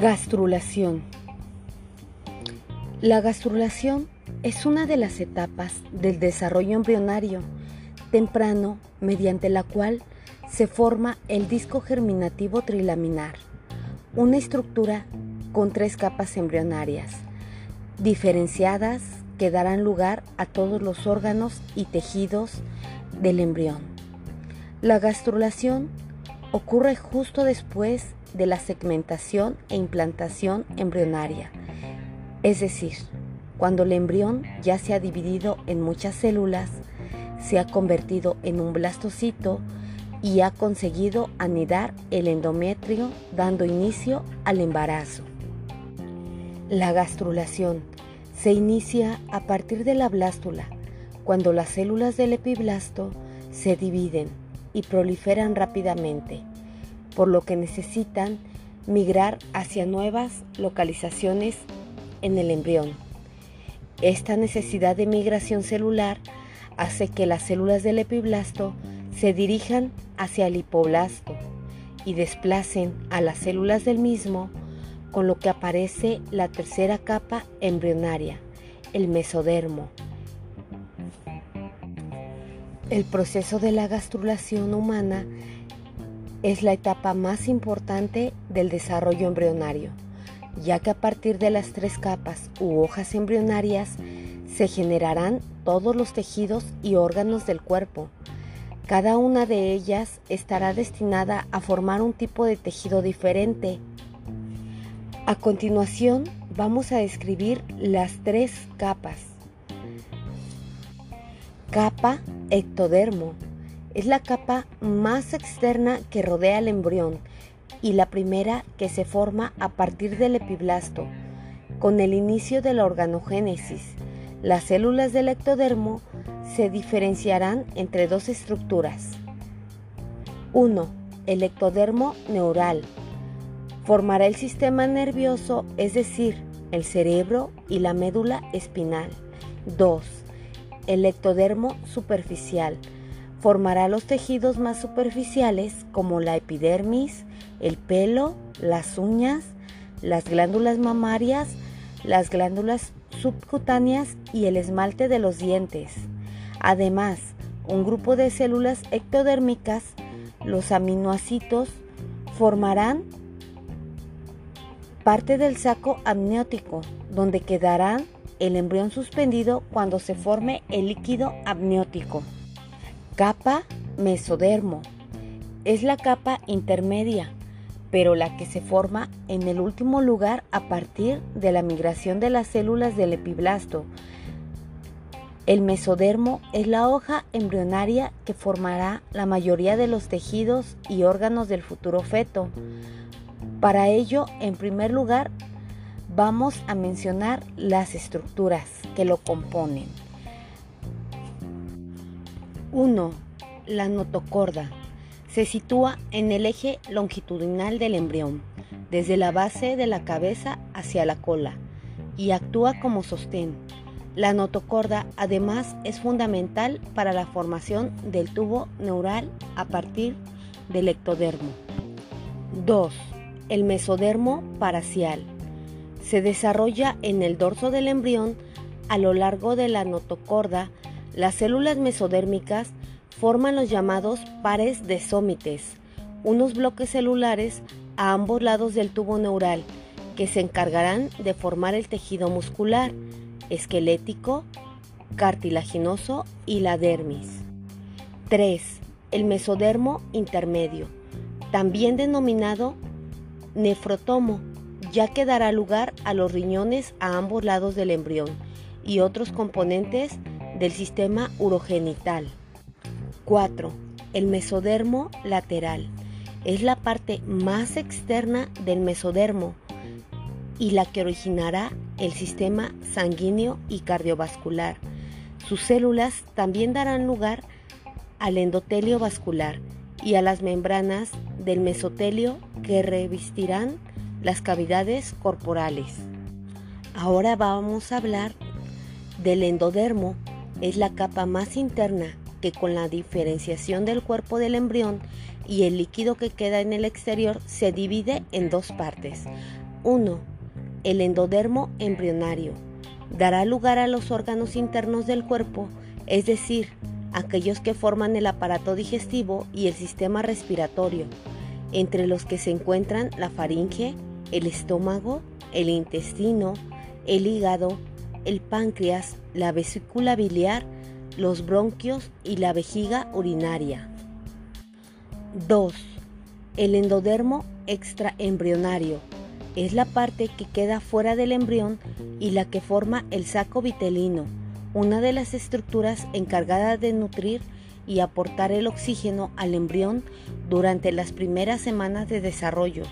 Gastrulación. La gastrulación es una de las etapas del desarrollo embrionario temprano mediante la cual se forma el disco germinativo trilaminar, una estructura con tres capas embrionarias, diferenciadas que darán lugar a todos los órganos y tejidos del embrión. La gastrulación ocurre justo después de la segmentación e implantación embrionaria, es decir, cuando el embrión ya se ha dividido en muchas células, se ha convertido en un blastocito y ha conseguido anidar el endometrio dando inicio al embarazo. La gastrulación se inicia a partir de la blástula, cuando las células del epiblasto se dividen y proliferan rápidamente por lo que necesitan migrar hacia nuevas localizaciones en el embrión. Esta necesidad de migración celular hace que las células del epiblasto se dirijan hacia el hipoblasto y desplacen a las células del mismo, con lo que aparece la tercera capa embrionaria, el mesodermo. El proceso de la gastrulación humana es la etapa más importante del desarrollo embrionario, ya que a partir de las tres capas u hojas embrionarias se generarán todos los tejidos y órganos del cuerpo. Cada una de ellas estará destinada a formar un tipo de tejido diferente. A continuación vamos a describir las tres capas. Capa ectodermo es la capa más externa que rodea al embrión y la primera que se forma a partir del epiblasto. Con el inicio de la organogénesis, las células del ectodermo se diferenciarán entre dos estructuras. 1. El ectodermo neural. Formará el sistema nervioso, es decir, el cerebro y la médula espinal. 2. El ectodermo superficial formará los tejidos más superficiales como la epidermis, el pelo, las uñas, las glándulas mamarias, las glándulas subcutáneas y el esmalte de los dientes. Además, un grupo de células ectodérmicas, los aminoácidos, formarán parte del saco amniótico, donde quedará el embrión suspendido cuando se forme el líquido amniótico. Capa mesodermo. Es la capa intermedia, pero la que se forma en el último lugar a partir de la migración de las células del epiblasto. El mesodermo es la hoja embrionaria que formará la mayoría de los tejidos y órganos del futuro feto. Para ello, en primer lugar, vamos a mencionar las estructuras que lo componen. 1. La notocorda. Se sitúa en el eje longitudinal del embrión, desde la base de la cabeza hacia la cola, y actúa como sostén. La notocorda además es fundamental para la formación del tubo neural a partir del ectodermo. 2. El mesodermo paracial. Se desarrolla en el dorso del embrión a lo largo de la notocorda las células mesodérmicas forman los llamados pares de sómites, unos bloques celulares a ambos lados del tubo neural que se encargarán de formar el tejido muscular, esquelético, cartilaginoso y la dermis. 3. El mesodermo intermedio, también denominado nefrotomo, ya que dará lugar a los riñones a ambos lados del embrión y otros componentes del sistema urogenital. 4. El mesodermo lateral. Es la parte más externa del mesodermo y la que originará el sistema sanguíneo y cardiovascular. Sus células también darán lugar al endotelio vascular y a las membranas del mesotelio que revestirán las cavidades corporales. Ahora vamos a hablar del endodermo es la capa más interna que con la diferenciación del cuerpo del embrión y el líquido que queda en el exterior se divide en dos partes. 1. El endodermo embrionario dará lugar a los órganos internos del cuerpo, es decir, aquellos que forman el aparato digestivo y el sistema respiratorio, entre los que se encuentran la faringe, el estómago, el intestino, el hígado, el páncreas, la vesícula biliar, los bronquios y la vejiga urinaria. 2. El endodermo extraembrionario es la parte que queda fuera del embrión y la que forma el saco vitelino, una de las estructuras encargadas de nutrir y aportar el oxígeno al embrión durante las primeras semanas de desarrollo.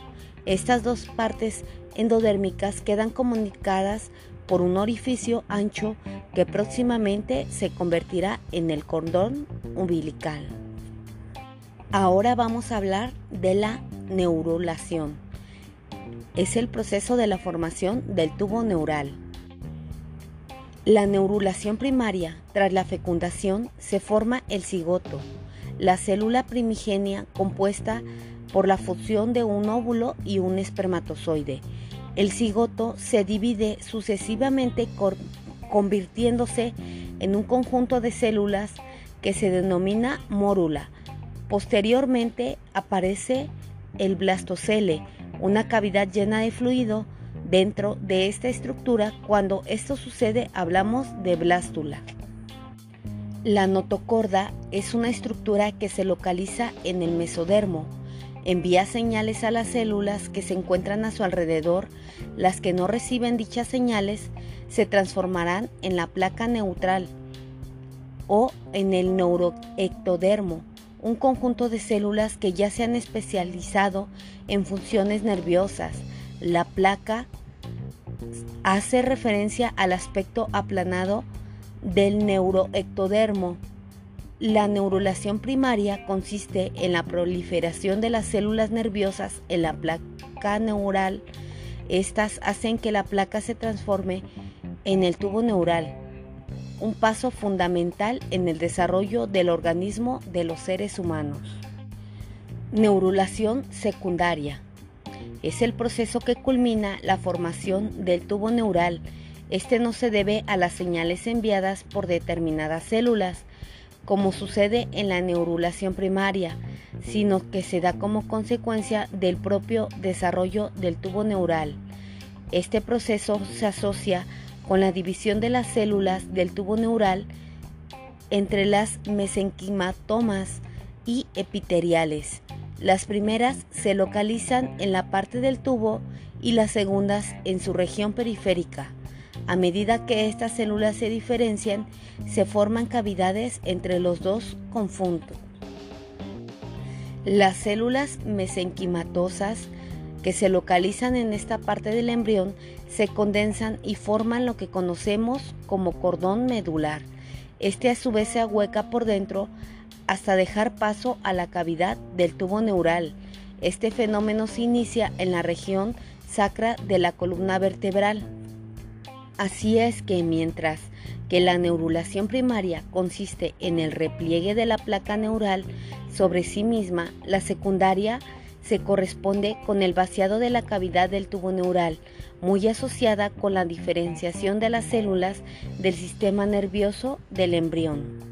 Estas dos partes endodérmicas quedan comunicadas por un orificio ancho que próximamente se convertirá en el cordón umbilical. Ahora vamos a hablar de la neurulación. Es el proceso de la formación del tubo neural. La neurulación primaria, tras la fecundación, se forma el cigoto, la célula primigenia compuesta por la fusión de un óvulo y un espermatozoide. El cigoto se divide sucesivamente convirtiéndose en un conjunto de células que se denomina mórula. Posteriormente aparece el blastocele, una cavidad llena de fluido dentro de esta estructura. Cuando esto sucede hablamos de blástula. La notocorda es una estructura que se localiza en el mesodermo. Envía señales a las células que se encuentran a su alrededor. Las que no reciben dichas señales se transformarán en la placa neutral o en el neuroectodermo, un conjunto de células que ya se han especializado en funciones nerviosas. La placa hace referencia al aspecto aplanado del neuroectodermo. La neurulación primaria consiste en la proliferación de las células nerviosas en la placa neural. Estas hacen que la placa se transforme en el tubo neural un paso fundamental en el desarrollo del organismo de los seres humanos. Neurulación secundaria. Es el proceso que culmina la formación del tubo neural. Este no se debe a las señales enviadas por determinadas células, como sucede en la neurulación primaria, sino que se da como consecuencia del propio desarrollo del tubo neural. Este proceso se asocia con la división de las células del tubo neural entre las mesenquimatomas y epiteliales. Las primeras se localizan en la parte del tubo y las segundas en su región periférica. A medida que estas células se diferencian, se forman cavidades entre los dos conjuntos. Las células mesenquimatosas que se localizan en esta parte del embrión se condensan y forman lo que conocemos como cordón medular. Este a su vez se ahueca por dentro hasta dejar paso a la cavidad del tubo neural. Este fenómeno se inicia en la región sacra de la columna vertebral. Así es que mientras que la neurulación primaria consiste en el repliegue de la placa neural sobre sí misma, la secundaria se corresponde con el vaciado de la cavidad del tubo neural, muy asociada con la diferenciación de las células del sistema nervioso del embrión.